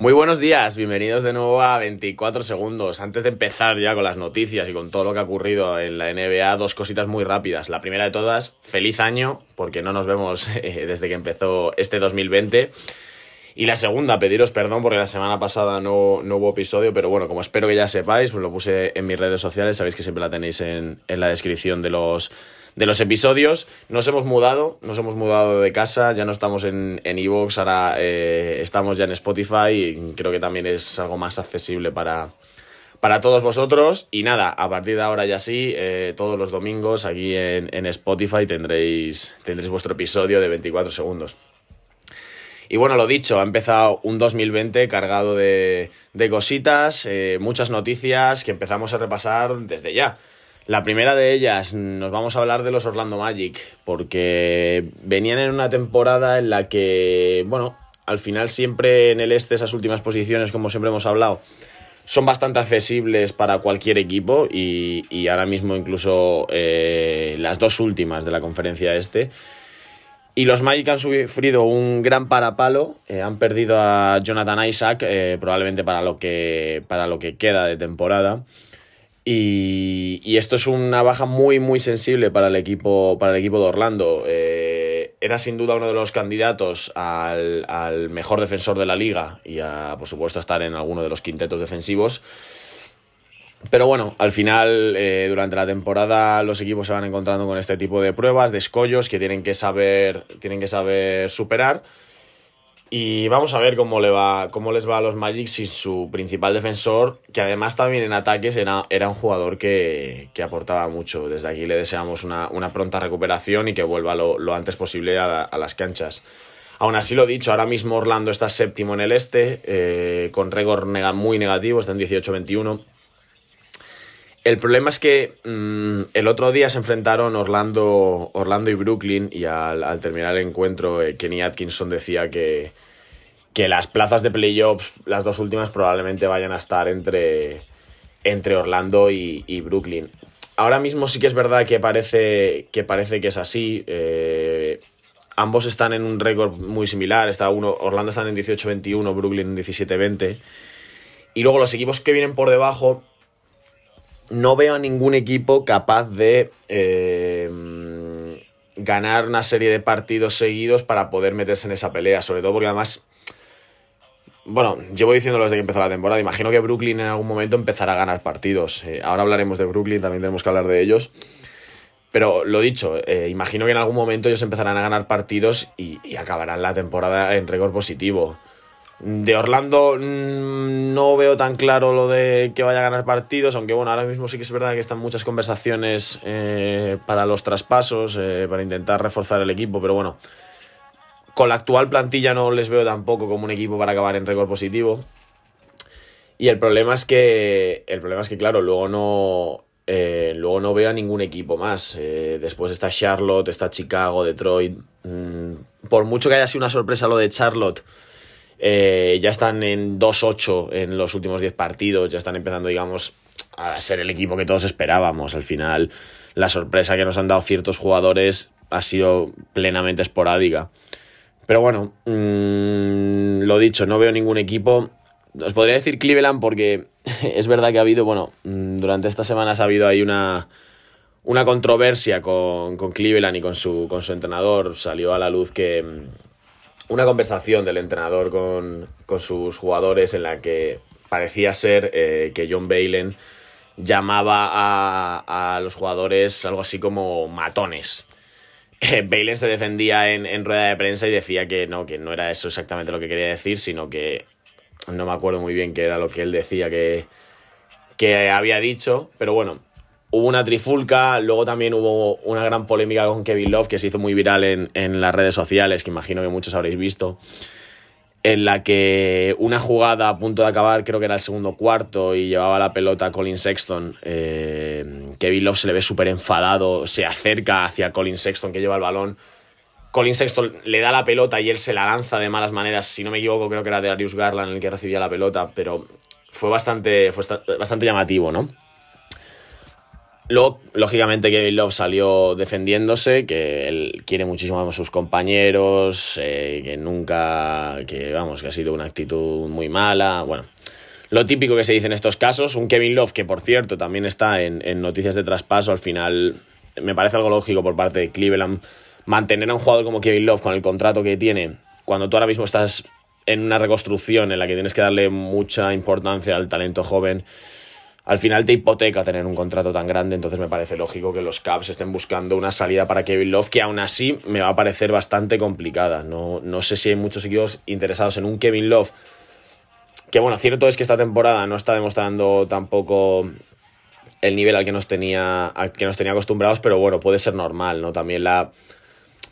Muy buenos días, bienvenidos de nuevo a 24 segundos. Antes de empezar ya con las noticias y con todo lo que ha ocurrido en la NBA, dos cositas muy rápidas. La primera de todas, feliz año, porque no nos vemos eh, desde que empezó este 2020. Y la segunda, pediros perdón porque la semana pasada no, no, hubo episodio, pero bueno, como espero que ya sepáis, pues lo puse en mis redes sociales, sabéis que siempre la tenéis en, en la descripción de los, de los episodios. Nos hemos mudado, nos hemos mudado de casa, ya no estamos en Evox, ahora eh, estamos ya en Spotify y creo que también es algo más accesible para, para todos vosotros. Y nada, a partir de ahora ya sí, eh, todos los domingos aquí en, en, Spotify tendréis, tendréis vuestro episodio de 24 segundos. Y bueno, lo dicho, ha empezado un 2020 cargado de, de cositas, eh, muchas noticias que empezamos a repasar desde ya. La primera de ellas, nos vamos a hablar de los Orlando Magic, porque venían en una temporada en la que, bueno, al final siempre en el este esas últimas posiciones, como siempre hemos hablado, son bastante accesibles para cualquier equipo y, y ahora mismo incluso eh, las dos últimas de la conferencia este. Y los Magic han sufrido un gran parapalo, eh, han perdido a Jonathan Isaac, eh, probablemente para lo, que, para lo que queda de temporada. Y, y, esto es una baja muy, muy sensible para el equipo, para el equipo de Orlando. Eh, era sin duda uno de los candidatos al, al, mejor defensor de la liga y a, por supuesto, a estar en alguno de los quintetos defensivos. Pero bueno, al final, eh, durante la temporada, los equipos se van encontrando con este tipo de pruebas, de escollos que tienen que saber, tienen que saber superar. Y vamos a ver cómo, le va, cómo les va a los Magic sin su principal defensor, que además también en ataques era, era un jugador que, que, aportaba mucho. Desde aquí le deseamos una, una pronta recuperación y que vuelva lo, lo antes posible a, la, a, las canchas. Aún así lo dicho, ahora mismo Orlando está séptimo en el este, eh, con récord muy negativo, está en 18-21. El problema es que mmm, el otro día se enfrentaron Orlando, Orlando y Brooklyn y al, al terminar el encuentro eh, Kenny Atkinson decía que, que las plazas de playoffs, las dos últimas, probablemente vayan a estar entre, entre Orlando y, y, Brooklyn. Ahora mismo sí que es verdad que parece que, parece que es así. Eh, ambos están en un récord muy similar. Está uno, Orlando está en 18-21, Brooklyn en 17-20. Y luego los equipos que vienen por debajo no veo a ningún equipo capaz de eh, ganar una serie de partidos seguidos para poder meterse en esa pelea, sobre todo porque además, bueno, llevo diciéndolo desde que empezó la temporada, imagino que Brooklyn en algún momento empezará a ganar partidos. Eh, ahora hablaremos de Brooklyn, también tenemos que hablar de ellos. Pero lo dicho, eh, imagino que en algún momento ellos empezarán a ganar partidos y, y acabarán la temporada en récord positivo. De Orlando mmm, no veo tan claro lo de que vaya a ganar partidos, aunque bueno, ahora mismo sí que es verdad que están muchas conversaciones eh, para los traspasos, eh, para intentar reforzar el equipo, pero bueno, con la actual plantilla no les veo tampoco como un equipo para acabar en récord positivo. Y el problema es que, el problema es que claro, luego no, eh, luego no veo a ningún equipo más. Después está Charlotte, está Chicago, Detroit. Mm, por mucho que haya sido una sorpresa lo de Charlotte, eh, ya están en 2-8 en los últimos 10 partidos, ya están empezando, digamos, a ser el equipo que todos esperábamos. Al final, la sorpresa que nos han dado ciertos jugadores ha sido plenamente esporádica. Pero bueno, mmm, lo dicho, no veo ningún equipo. Os podría decir Cleveland porque es verdad que ha habido, bueno, durante estas semanas ha habido ahí una, una controversia con, con Cleveland y con su, con su entrenador. Salió a la luz que una conversación del entrenador con, con, sus jugadores en la que parecía ser eh, que John Balen llamaba a, a, los jugadores algo así como matones. Eh, Balen se defendía en, en, rueda de prensa y decía que no, que no era eso exactamente lo que quería decir, sino que no me acuerdo muy bien qué era lo que él decía que, que había dicho, pero bueno, hubo una trifulca, luego también hubo una gran polémica con Kevin Love que se hizo muy viral en, en, las redes sociales, que imagino que muchos habréis visto, en la que una jugada a punto de acabar, creo que era el segundo cuarto, y llevaba la pelota Colin Sexton. Eh, Kevin Love se le ve súper enfadado, se acerca hacia Colin Sexton que lleva el balón. Colin Sexton le da la pelota y él se la lanza de malas maneras. Si no me equivoco, creo que era de Darius Garland el que recibía la pelota, pero fue bastante, fue bastante llamativo, ¿no? Luego, lógicamente, Kevin Love salió defendiéndose, que él quiere muchísimo a sus compañeros, eh, que nunca, que vamos, que ha sido una actitud muy mala. Bueno, lo típico que se dice en estos casos. Un Kevin Love, que por cierto también está en, en noticias de traspaso, al final me parece algo lógico por parte de Cleveland mantener a un jugador como Kevin Love con el contrato que tiene, cuando tú ahora mismo estás en una reconstrucción en la que tienes que darle mucha importancia al talento joven al final te hipoteca tener un contrato tan grande, entonces me parece lógico que los Cavs estén buscando una salida para Kevin Love, que aún así me va a parecer bastante complicada. No, no sé si hay muchos equipos interesados en un Kevin Love, que bueno, cierto es que esta temporada no está demostrando tampoco el nivel al que nos tenía, al que nos tenía acostumbrados, pero bueno, puede ser normal, ¿no? También la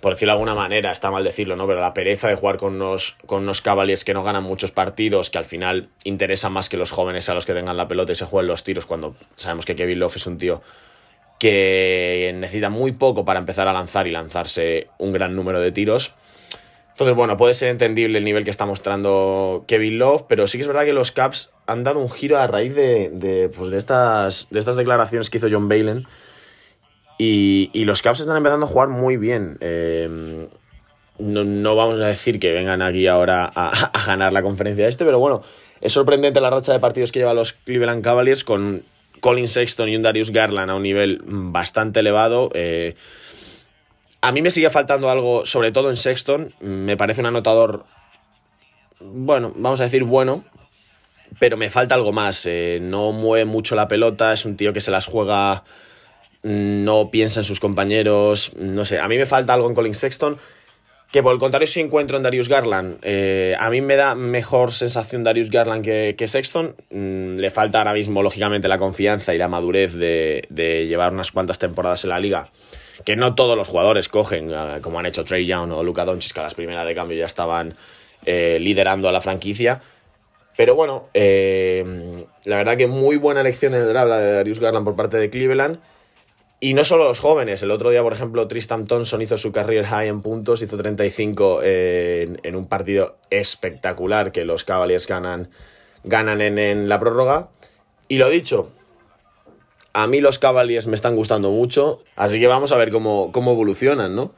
por decirlo de alguna manera, está mal decirlo, ¿no? Pero la pereza de jugar con unos, con unos Cavaliers que no ganan muchos partidos, que al final interesa más que los jóvenes a los que tengan la pelota y se jueguen los tiros, cuando sabemos que Kevin Love es un tío que necesita muy poco para empezar a lanzar y lanzarse un gran número de tiros. Entonces, bueno, puede ser entendible el nivel que está mostrando Kevin Love, pero sí que es verdad que los Caps han dado un giro a raíz de, de, pues de, estas, de estas declaraciones que hizo John Balen y, los Cavs están empezando a jugar muy bien. Eh, no, vamos a decir que vengan aquí ahora a, ganar la conferencia este, pero bueno, es sorprendente la racha de partidos que lleva los Cleveland Cavaliers con Colin Sexton y un Darius Garland a un nivel bastante elevado. Eh, a mí me sigue faltando algo, sobre todo en Sexton. Me parece un anotador, bueno, vamos a decir bueno, pero me falta algo más. Eh, no mueve mucho la pelota, es un tío que se las juega no piensa en sus compañeros, no sé, a mí me falta algo en Colin Sexton, que por el contrario si encuentro en Darius Garland, eh, a mí me da mejor sensación Darius Garland que, Sexton, mm, le falta ahora mismo lógicamente la confianza y la madurez de, llevar unas cuantas temporadas en la liga, que no todos los jugadores cogen, eh, como han hecho Trey Young o Luka Doncic, que a las primeras de cambio ya estaban eh, liderando a la franquicia, pero bueno, la verdad que muy buena elección en el draft de Darius Garland por parte de Cleveland, y no solo los jóvenes, el otro día, por ejemplo, Tristan Thompson hizo su career high en puntos, hizo 35 en, en un partido espectacular que los Cavaliers ganan, ganan en, la prórroga. Y lo dicho, a mí los Cavaliers me están gustando mucho, así que vamos a ver cómo, cómo evolucionan, ¿no?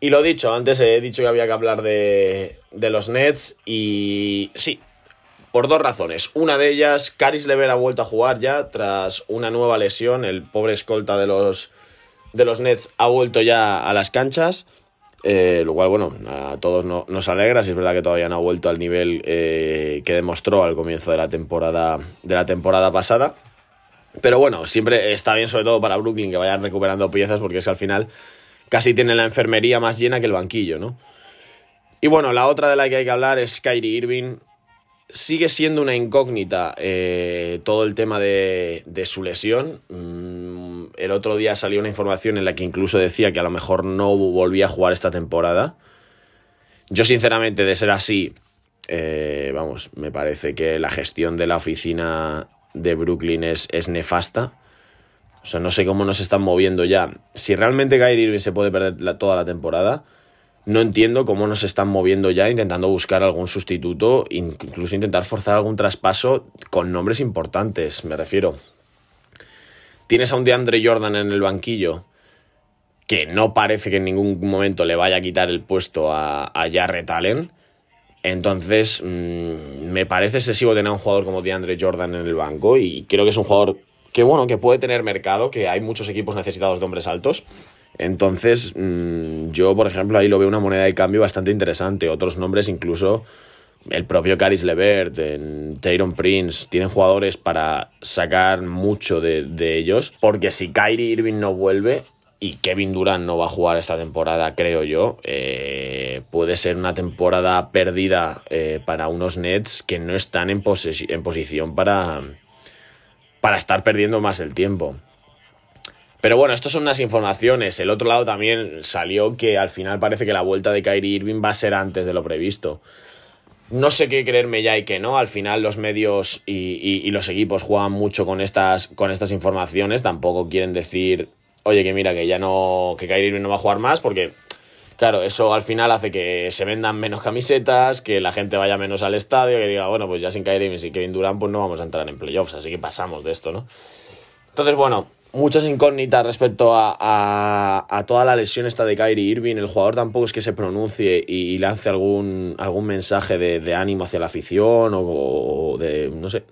Y lo dicho, antes he dicho que había que hablar de, de los Nets y sí, por dos razones. Una de ellas, Caris Lever ha vuelto a jugar ya tras una nueva lesión. El pobre escolta de los, de los Nets ha vuelto ya a las canchas. Eh, lo cual, bueno, a todos nos alegra. Si es verdad que todavía no ha vuelto al nivel eh, que demostró al comienzo de la temporada, de la temporada pasada. Pero bueno, siempre está bien, sobre todo para Brooklyn, que vayan recuperando piezas, porque es que al final casi tienen la enfermería más llena que el banquillo, ¿no? Y bueno, la otra de la que hay que hablar es Kyrie Irving sigue siendo una incógnita eh, todo el tema de, su lesión. Mm, el otro día salió una información en la que incluso decía que a lo mejor no volvía a jugar esta temporada. Yo sinceramente, de ser así, eh, vamos, me parece que la gestión de la oficina de Brooklyn es, es nefasta. O sea, no sé cómo nos están moviendo ya. Si realmente Kyrie Irving se puede perder toda la temporada, no entiendo cómo nos están moviendo ya intentando buscar algún sustituto, incluso intentar forzar algún traspaso con nombres importantes, me refiero. Tienes a un DeAndre Jordan en el banquillo que no parece que en ningún momento le vaya a quitar el puesto a, a Jarrett Allen. Entonces, mm, me parece excesivo tener a un jugador como DeAndre Jordan en el banco y creo que es un jugador que, bueno, que puede tener mercado, que hay muchos equipos necesitados de hombres altos entonces, mm, yo, por ejemplo, ahí lo veo una moneda de cambio bastante interesante. Otros nombres, incluso el propio Caris Levert, en Prince, tienen jugadores para sacar mucho de, ellos. Porque si Kyrie Irving no vuelve y Kevin Durant no va a jugar esta temporada, creo yo, eh, puede ser una temporada perdida eh, para unos Nets que no están en, en posición para, para estar perdiendo más el tiempo. Pero bueno, estas son unas informaciones. El otro lado también salió que al final parece que la vuelta de Kyrie Irving va a ser antes de lo previsto. No sé qué creerme ya y qué no. Al final los medios y, los equipos juegan mucho con estas, con estas informaciones. Tampoco quieren decir, oye, que mira, que ya no, que Kyrie Irving no va a jugar más porque Claro, eso al final hace que se vendan menos camisetas, que la gente vaya menos al estadio, que diga, bueno, pues ya sin Kyrie Irving y Kevin Durant, pues no vamos a entrar en playoffs, así que pasamos de esto, ¿no? Entonces, bueno, muchas incógnitas respecto a, toda la lesión esta de Kyrie Irving. El jugador tampoco es que se pronuncie y, lance algún, mensaje de, ánimo hacia la afición o, de, no sé.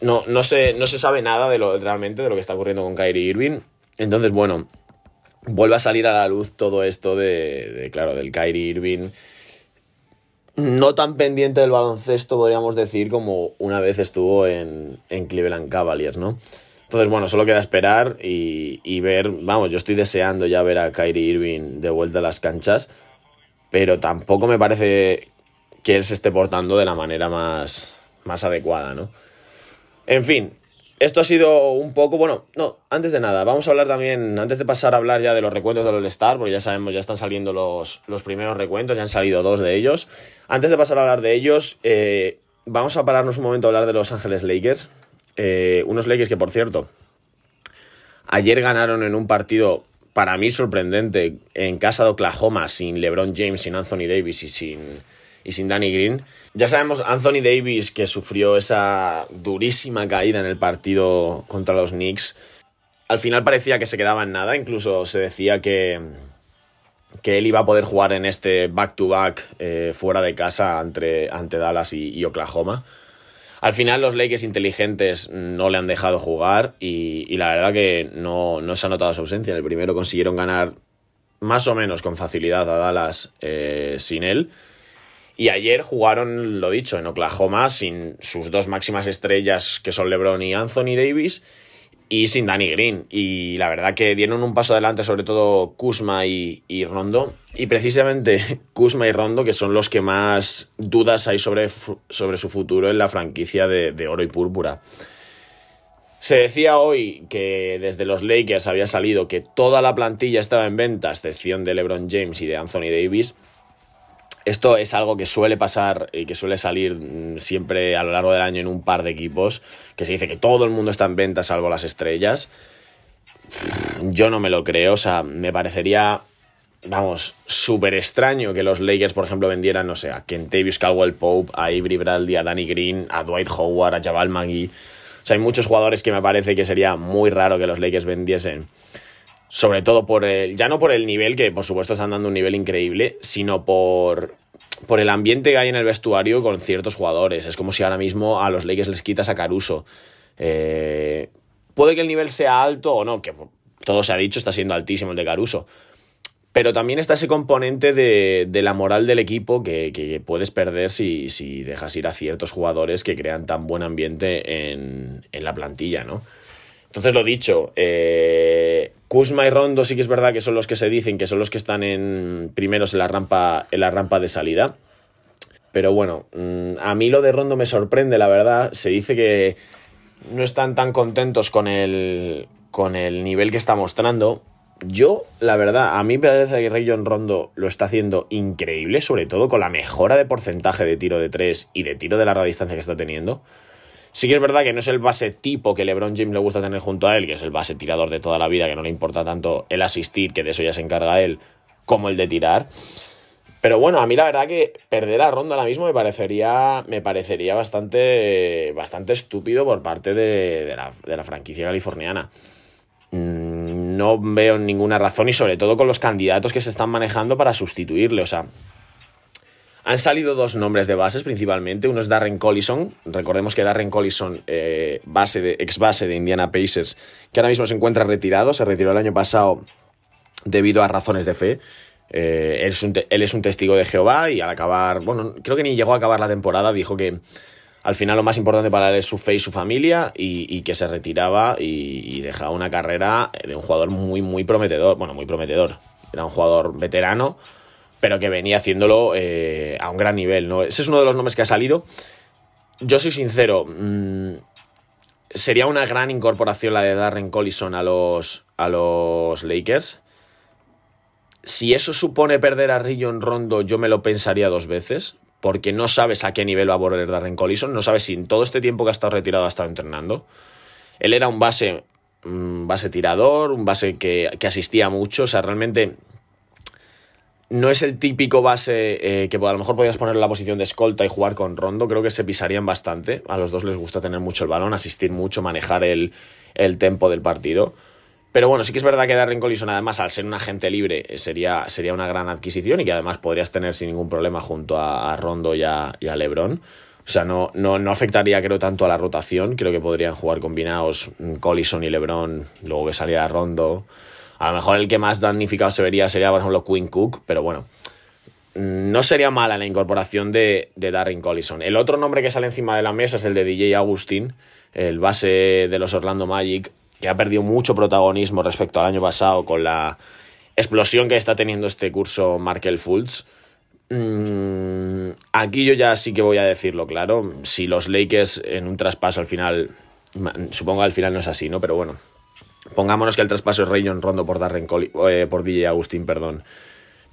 No, no, se, no se sabe nada de lo, realmente de lo que está ocurriendo con Kyrie Irving. Entonces, bueno, vuelve a salir a la luz todo esto de, claro, del Kyrie Irving no tan pendiente del baloncesto, podríamos decir, como una vez estuvo en, en Cleveland Cavaliers, ¿no? Entonces, bueno, solo queda esperar y, ver, vamos, yo estoy deseando ya ver a Kyrie Irving de vuelta a las canchas, pero tampoco me parece que él se esté portando de la manera más, más adecuada, ¿no? En fin, esto ha sido un poco, bueno, no, antes de nada, vamos a hablar también, antes de pasar a hablar ya de los recuentos del All-Star, porque ya sabemos, ya están saliendo los, los, primeros recuentos, ya han salido dos de ellos. Antes de pasar a hablar de ellos, eh, vamos a pararnos un momento a hablar de Los Ángeles Lakers, eh, unos Lakers que, por cierto, ayer ganaron en un partido para mí sorprendente en casa de Oklahoma sin LeBron James, sin Anthony Davis y sin, y sin Danny Green. Ya sabemos, Anthony Davis que sufrió esa durísima caída en el partido contra los Knicks. Al final parecía que se quedaba en nada, incluso se decía que, que él iba a poder jugar en este back-to-back eh, fuera de casa ante, ante Dallas y Oklahoma. Al final los Lakers inteligentes no le han dejado jugar y, la verdad que no, se ha notado su ausencia. En el primero consiguieron ganar más o menos con facilidad a Dallas eh, sin él. Y ayer jugaron, lo dicho, en Oklahoma sin sus dos máximas estrellas que son LeBron y Anthony Davis y sin Danny Green. Y la verdad que dieron un paso adelante, sobre todo Kuzma y, Rondo. Y precisamente Kuzma y Rondo, que son los que más dudas hay sobre, sobre su futuro en la franquicia de, de oro y púrpura. Se decía hoy que desde los Lakers había salido que toda la plantilla estaba en venta, a excepción de LeBron James y de Anthony Davis. Esto es algo que suele pasar y que suele salir mm, siempre a lo largo del año en un par de equipos, que se dice que todo el mundo está en venta salvo las estrellas. Yo no me lo creo, o sea, me parecería, vamos, súper extraño que los Lakers, por ejemplo, vendieran, no sé, a Kentavious Caldwell Pope, a Avery Bradley, a Danny Green, a Dwight Howard, a Jabal Magui. O sea, hay muchos jugadores que me parece que sería muy raro que los Lakers vendiesen sobre todo por el, ya no por el nivel, que por supuesto están dando un nivel increíble, sino por, por el ambiente que hay en el vestuario con ciertos jugadores. Es como si ahora mismo a los Lakers les quitas a Caruso. Eh, puede que el nivel sea alto o no, que todo se ha dicho, está siendo altísimo el de Caruso. Pero también está ese componente de, la moral del equipo que, puedes perder si, si, dejas ir a ciertos jugadores que crean tan buen ambiente en, en la plantilla, ¿no? Entonces, lo dicho, eh, Kuzma y Rondo sí que es verdad que son los que se dicen que son los que están en primeros en la rampa, en la rampa de salida. Pero bueno, mm, a mí lo de Rondo me sorprende, la verdad. Se dice que no están tan contentos con el, con el nivel que está mostrando. Yo, la verdad, a mí me parece que Rayon Rondo lo está haciendo increíble, sobre todo con la mejora de porcentaje de tiro de tres y de tiro de larga distancia que está teniendo. Sí que es verdad que no es el base tipo que LeBron James le gusta tener junto a él, que es el base tirador de toda la vida, que no le importa tanto el asistir, que de eso ya se encarga él, como el de tirar. Pero bueno, a mí la verdad que perder a Ronda ahora mismo me parecería, me parecería bastante, bastante estúpido por parte de, la, de la franquicia californiana. Mm, no veo ninguna razón y sobre todo con los candidatos que se están manejando para sustituirle. O sea, han salido dos nombres de bases principalmente. Uno es Darren Collison. Recordemos que Darren Collison, eh, base de, ex base de Indiana Pacers, que ahora mismo se encuentra retirado. Se retiró el año pasado debido a razones de fe. Eh, él, es un testigo de Jehová y al acabar, bueno, creo que ni llegó a acabar la temporada, dijo que al final lo más importante para él es su fe y su familia y, que se retiraba y, y, dejaba una carrera de un jugador muy, muy prometedor. Bueno, muy prometedor. Era un jugador veterano pero que venía haciéndolo eh, a un gran nivel. ¿no? Ese es uno de los nombres que ha salido. Yo soy sincero, mm, sería una gran incorporación la de Darren Collison a los, a los Lakers. Si eso supone perder a Rion Rondo, yo me lo pensaría dos veces, porque no sabes a qué nivel va a volver Darren Collison, no sabes si en todo este tiempo que ha estado retirado ha estado entrenando. Él era un base, base tirador, un base que, que asistía mucho, o sea, realmente no es el típico base eh, que a lo mejor podrías poner en la posición de escolta y jugar con Rondo. Creo que se pisarían bastante. A los dos les gusta tener mucho el balón, asistir mucho, manejar el, el tempo del partido. Pero bueno, sí que es verdad que Darren Collison, además, al ser un agente libre, eh, sería, sería una gran adquisición y que además podrías tener sin ningún problema junto a, Rondo y a, LeBron. O sea, no, no, no, afectaría, creo, tanto a la rotación. Creo que podrían jugar combinados mm, Collison y LeBron, luego que saliera Rondo. A lo mejor el que más damnificado se vería sería, por ejemplo, Quinn Cook, pero bueno, no sería mala la incorporación de, de Darren Collison. El otro nombre que sale encima de la mesa es el de DJ Agustín, el base de los Orlando Magic que ha perdido mucho protagonismo respecto al año pasado con la explosión que está teniendo este curso Markel Fultz. Mm, aquí yo ya sí que voy a decirlo claro. Si los Lakers en un traspaso al final, supongo al final no es así, ¿no? Pero bueno, pongámonos que el traspaso es Rayon Rondo por Darren eh, por DJ Agustín, perdón.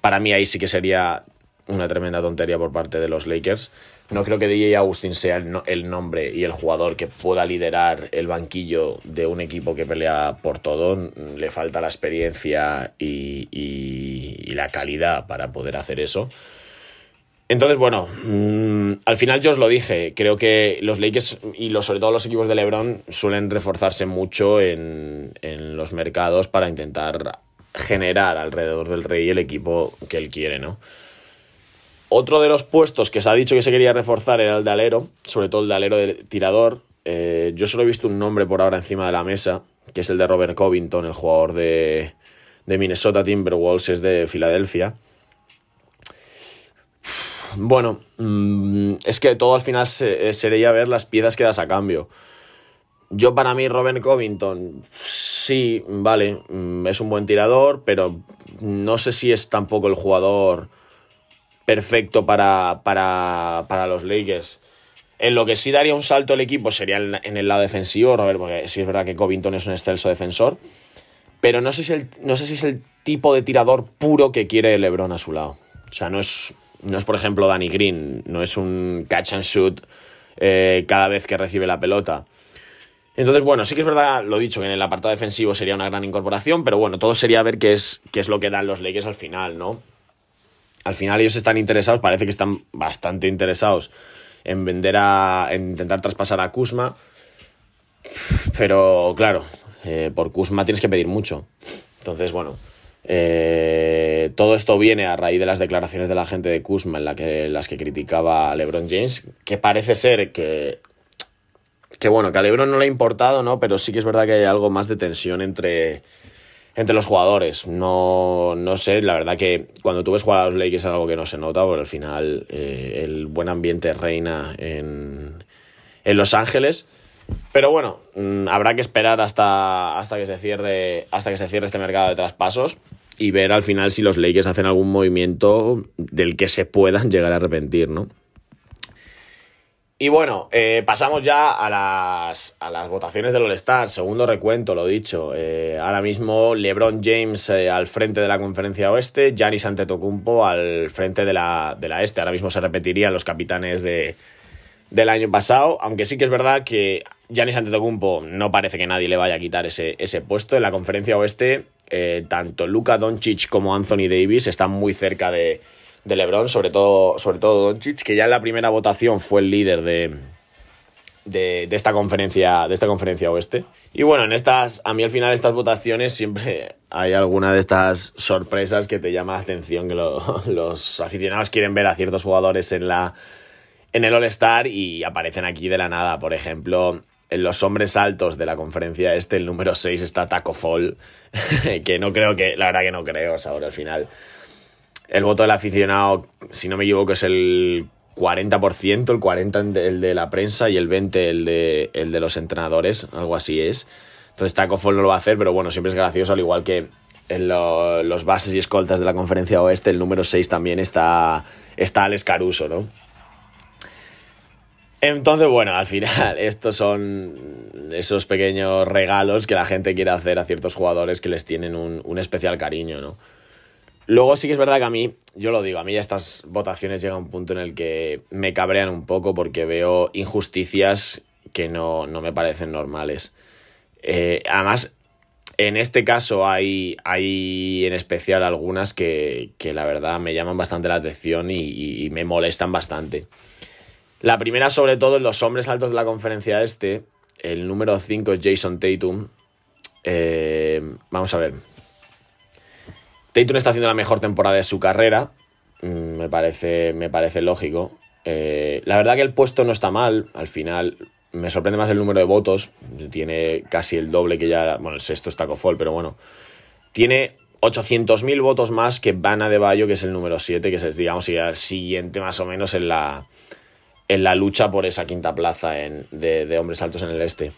Para mí ahí sí que sería una tremenda tontería por parte de los Lakers. No creo que DJ Agustín sea el, nombre y el jugador que pueda liderar el banquillo de un equipo que pelea por todo. Le falta la experiencia y, la calidad para poder hacer eso. Entonces, bueno, mm, al final yo os lo dije, creo que los Lakers y sobre todo los equipos de LeBron suelen reforzarse mucho en, los mercados para intentar generar alrededor del rey el equipo que él quiere, ¿no? Otro de los puestos que se ha dicho que se quería reforzar era el de alero, sobre todo el de alero de tirador. Eh, yo solo he visto un nombre por ahora encima de la mesa, que es el de Robert Covington, el jugador de Minnesota Timberwolves, es de Filadelfia. Bueno, mm, es que todo al final eh, sería ver las piezas que das a cambio. Yo para mí Robert Covington, sí, vale, mm, es un buen tirador, pero no sé si es tampoco el jugador perfecto para, para, los Lakers. En lo que sí daría un salto el equipo sería en, el lado defensivo, Robert, porque sí es verdad que Covington es un excelso defensor. Pero no sé, si el, no sé si es el tipo de tirador puro que quiere LeBron a su lado. O sea, no es, no es por ejemplo, Danny Green, no es un catch and shoot eh, cada vez que recibe la pelota. Entonces, bueno, sí que es verdad, lo dicho, que en el apartado defensivo sería una gran incorporación, pero bueno, todo sería ver qué es, qué es lo que dan los Lakers al final, ¿no? al final ellos están interesados, parece que están bastante interesados en vender a. en intentar traspasar a Kuzma. Pero claro, eh, por Kuzma tienes que pedir mucho. Entonces, bueno. Eh, todo esto viene a raíz de las declaraciones de la gente de Kuzma en la que, las que criticaba a LeBron James, que parece ser que, que bueno, que a LeBron no le ha importado, ¿no? Pero sí que es verdad que hay algo más de tensión entre, entre los jugadores. No, no sé, la verdad que cuando tú ves jugar a los Lakers es algo que no se nota, porque al final eh, el buen ambiente reina en, en Los Ángeles. Pero bueno, mm, habrá que esperar hasta, hasta, que se cierre, hasta que se cierre este mercado de traspasos y ver al final si los Lakers hacen algún movimiento del que se puedan llegar a arrepentir, ¿no? Y bueno, eh, pasamos ya a las, a las votaciones del All-Star. Segundo recuento, lo dicho. Eh, ahora mismo LeBron James eh, al frente de la conferencia oeste, Giannis Antetokounmpo al frente de la, de la este. Ahora mismo se repetirían los capitanes de, del año pasado, aunque sí que es verdad que Giannis Antetokounmpo no parece que nadie le vaya a quitar ese, ese puesto. En la conferencia oeste, tanto Luka Doncic como Anthony Davis están muy cerca de de LeBron, sobre todo, sobre todo Doncic, que ya en la primera votación fue el líder de, de, esta conferencia, de esta conferencia oeste. Y bueno, en estas, a mí al final de estas votaciones siempre hay alguna de estas sorpresas que te llama la atención, que los aficionados quieren ver a ciertos jugadores en la en el All-Star y aparecen aquí de la nada. Por ejemplo, en los hombres altos de la conferencia este, el número 6 está Taco Fall, que no creo que, la verdad que no creo, o ahora al final el voto del aficionado, si no me equivoco, es el 40%, el 40% el de la prensa y el 20% el de, el de los entrenadores, algo así es. Entonces Taco Fall no lo va a hacer, pero bueno, siempre es gracioso, al igual que en los bases y escoltas de la conferencia oeste, el número 6 también está, está Alex Caruso, ¿no? Entonces, bueno, al final, estos son esos pequeños regalos que la gente quiere hacer a ciertos jugadores que les tienen un, especial cariño, ¿no? Luego sí que es verdad que a mí, yo lo digo, a mí estas votaciones llegan a un punto en el que me cabrean un poco porque veo injusticias que no, me parecen normales. Eh, además, En este caso hay, hay en especial algunas que, la verdad me llaman bastante la atención y, me molestan bastante. La primera, sobre todo, en los hombres altos de la conferencia este, el número 5 es Jason Tatum. Eh, vamos a ver. Tatum está haciendo la mejor temporada de su carrera. Mm, me parece, me parece lógico. Eh, la verdad que el puesto no está mal. Al final me sorprende más el número de votos. Tiene casi el doble que ya. Bueno, el sexto está Cofol, pero bueno. Tiene 800.000 votos más que Bana de Bayo, que es el número 7, que es, digamos, el siguiente más o menos en la, en la lucha por esa quinta plaza de, hombres altos en el este.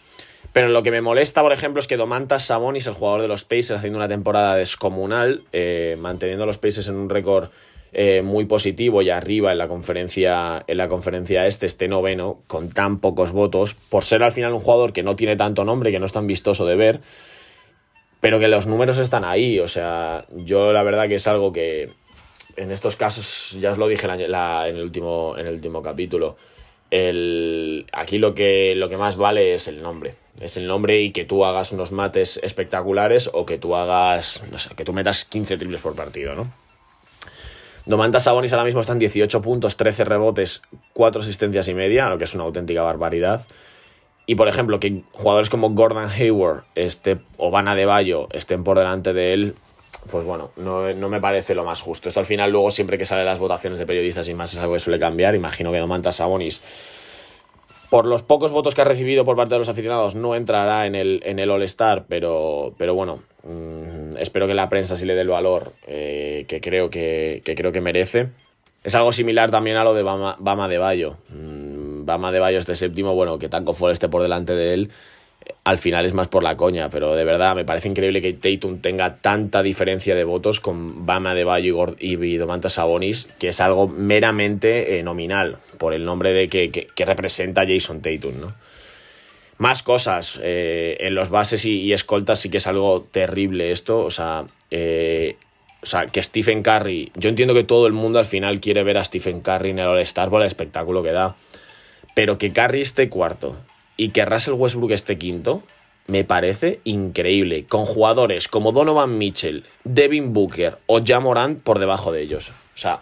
Pero lo que me molesta, por ejemplo, es que Domantas Sabonis, el jugador de los Pacers, haciendo una temporada descomunal, eh, manteniendo a los Pacers en un récord eh, muy positivo y arriba en la conferencia en la conferencia este esté noveno con tan pocos votos por ser al final un jugador que no tiene tanto nombre que no es tan vistoso de ver pero que los números están ahí o sea yo la verdad que es algo que en estos casos ya os lo dije en, el último en el último capítulo el, aquí lo que, lo que más vale es el nombre. Es el nombre y que tú hagas unos mates espectaculares o que tú hagas, que tú metas 15 triples por partido, ¿no? Domantas Sabonis ahora mismo están 18 puntos, 13 rebotes, 4 asistencias y media, lo que es una auténtica barbaridad. Y por ejemplo, que jugadores como Gordon Hayward este, o Vanna de Bayo estén por delante de él, pues bueno, no, no, me parece lo más justo. Esto al final, luego, siempre que salen las votaciones de periodistas y más, es algo que suele cambiar. Imagino que Domantas Sabonis, por los pocos votos que ha recibido por parte de los aficionados, no entrará en el, en el All-Star, pero, pero bueno, Mm, espero que la prensa sí le dé el valor eh, que, creo que, creo que merece. Es algo similar también a lo de Bama, de Bayo. Mm, Bama de Bayo este séptimo, bueno, que Tanco Fall esté por delante de él, al final es más por la coña, pero de verdad me parece increíble que Tatum tenga tanta diferencia de votos con Bama de Bayo y, Domantas Sabonis, que es algo meramente eh, nominal, por el nombre de que, que, representa Jason Tatum, ¿no? Más cosas. Eh, en los bases y, escoltas sí que es algo terrible esto. O sea, eh, o sea, que Stephen Curry. Yo entiendo que todo el mundo al final quiere ver a Stephen Curry en el All-Star por el espectáculo que da. Pero que Curry esté cuarto y que Russell Westbrook esté quinto, me parece increíble. Con jugadores como Donovan Mitchell, Devin Booker o Jamorant por debajo de ellos. O sea,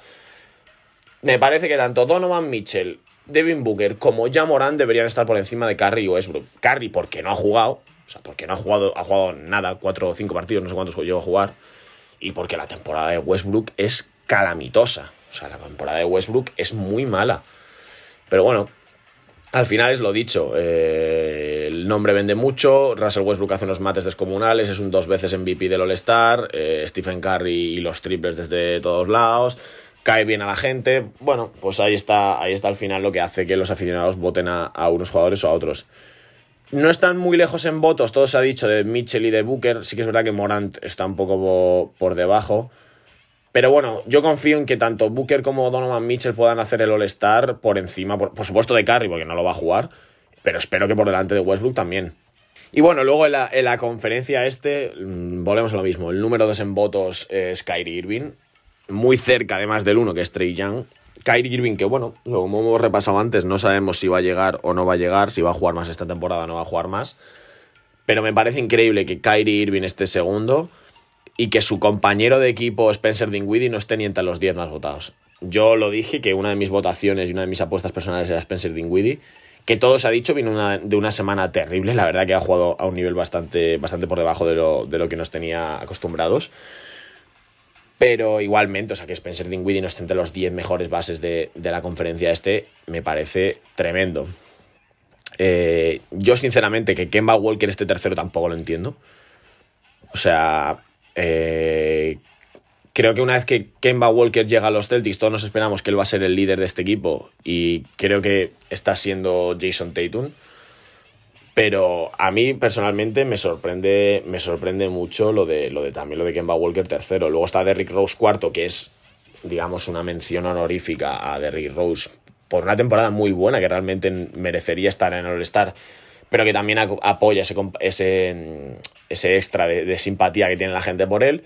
me parece que tanto Donovan Mitchell Devin Booker como ya Morán deberían estar por encima de Curry o Westbrook. Curry porque no ha jugado, o sea, porque no ha jugado, ha jugado nada, cuatro o cinco partidos, no sé cuántos llegó a jugar, y porque la temporada de Westbrook es calamitosa. O sea, la temporada de Westbrook es muy mala. Pero bueno, al final es lo dicho. Eh, el nombre vende mucho. Russell Westbrook hace unos mates descomunales. Es un dos veces MVP del All-Star. Eh, Stephen Curry y los triples desde todos lados cae bien a la gente. Bueno, pues ahí está, ahí está al final lo que hace que los aficionados voten a, unos jugadores o a otros. No están muy lejos en votos, todo se ha dicho de Mitchell y de Booker. Sí que es verdad que Morant está un poco por debajo. Pero bueno, yo confío en que tanto Booker como Donovan Mitchell puedan hacer el All-Star por encima, por, supuesto de Curry, porque no lo va a jugar. Pero espero que por delante de Westbrook también. Y bueno, luego en la, conferencia este, mm, volvemos a lo mismo. El número 2 en votos es Kyrie Irving muy cerca además del uno, que es Trey Young. Kyrie Irving, que bueno, como hemos repasado antes, no sabemos si va a llegar o no va a llegar, si va a jugar más esta temporada o no va a jugar más. Pero me parece increíble que Kyrie Irving esté segundo y que su compañero de equipo Spencer Dinwiddie no esté ni entre los 10 más votados. Yo lo dije que una de mis votaciones y una de mis apuestas personales era Spencer Dinwiddie, que todo se ha dicho, vino de una semana terrible, la verdad que ha jugado a un nivel bastante, bastante por debajo de lo, de lo que nos tenía acostumbrados. Pero igualmente, o sea, que Spencer Dinwiddie no esté entre los 10 mejores bases de, la conferencia este, me parece tremendo. Eh, yo, sinceramente, que Kemba Walker esté tercero tampoco lo entiendo. O sea, eh, creo que una vez que Kemba Walker llega a los Celtics, todos nos esperamos que él va a ser el líder de este equipo. Y creo que está siendo Jason Tatum. Pero a mí personalmente me sorprende, me sorprende mucho lo de, lo de también lo de Kemba Walker tercero. Luego está Derrick Rose cuarto, que es, digamos, una mención honorífica a Derrick Rose por una temporada muy buena que realmente merecería estar en el All-Star, pero que también apoya ese, ese, ese extra de, simpatía que tiene la gente por él.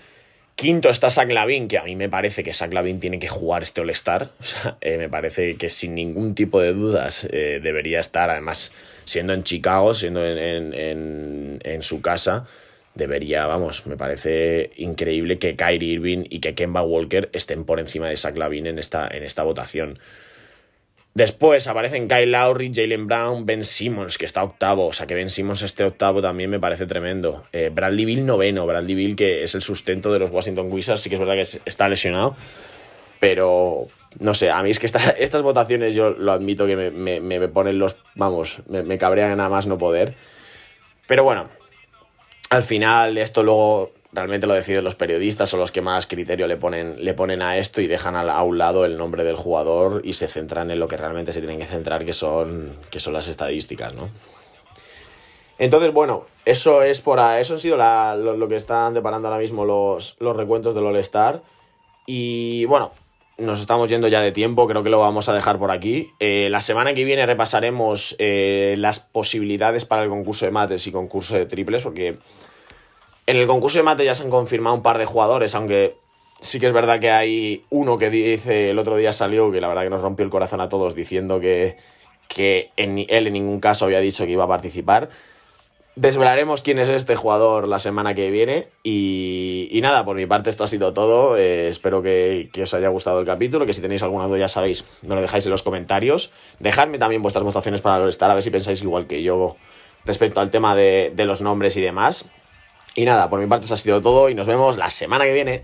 Quinto está Zach Lavin, que a mí me parece que Zach Lavin tiene que jugar este All-Star. O sea, eh, me parece que sin ningún tipo de dudas eh, debería estar. Además, siendo en Chicago, siendo en, su casa, debería, vamos, me parece increíble que Kyrie Irving y que Kemba Walker estén por encima de Zach Lavin en esta, en esta votación. Después aparecen Kyle Lowry, Jalen Brown, Ben Simmons, que está octavo. O sea, que Ben Simmons esté octavo también me parece tremendo. Eh, Bradley Bill noveno. Bradley Bill, que es el sustento de los Washington Wizards, sí que es verdad que está lesionado. Pero, no sé, a mí es que estas votaciones yo lo admito que me, me, ponen los... Vamos, me, me cabrean nada más no poder. Pero bueno, al final esto luego realmente lo deciden los periodistas o los que más criterio le ponen, le ponen a esto y dejan a, un lado el nombre del jugador y se centran en lo que realmente se tienen que centrar, que son, que son las estadísticas, ¿no? Entonces, bueno, eso es por eso han sido lo, que están deparando ahora mismo los, los recuentos del All-Star. Y bueno, nos estamos yendo ya de tiempo, creo que lo vamos a dejar por aquí. Eh, la semana que viene repasaremos eh, las posibilidades para el concurso de mates y concurso de triples, porque en el concurso de mate ya se han confirmado un par de jugadores, aunque sí que es verdad que hay uno que dice, el otro día salió, que la verdad que nos rompió el corazón a todos, diciendo que, que él en ningún caso había dicho que iba a participar. Desvelaremos quién es este jugador la semana que viene. Y, nada, por mi parte esto ha sido todo. Eh, espero que, os haya gustado el capítulo. Que si tenéis alguna duda ya sabéis, me lo dejáis en los comentarios. Dejadme también vuestras votaciones para estar a ver si pensáis igual que yo respecto al tema de los nombres y demás. Y nada, por mi parte eso ha sido todo y nos vemos la semana que viene.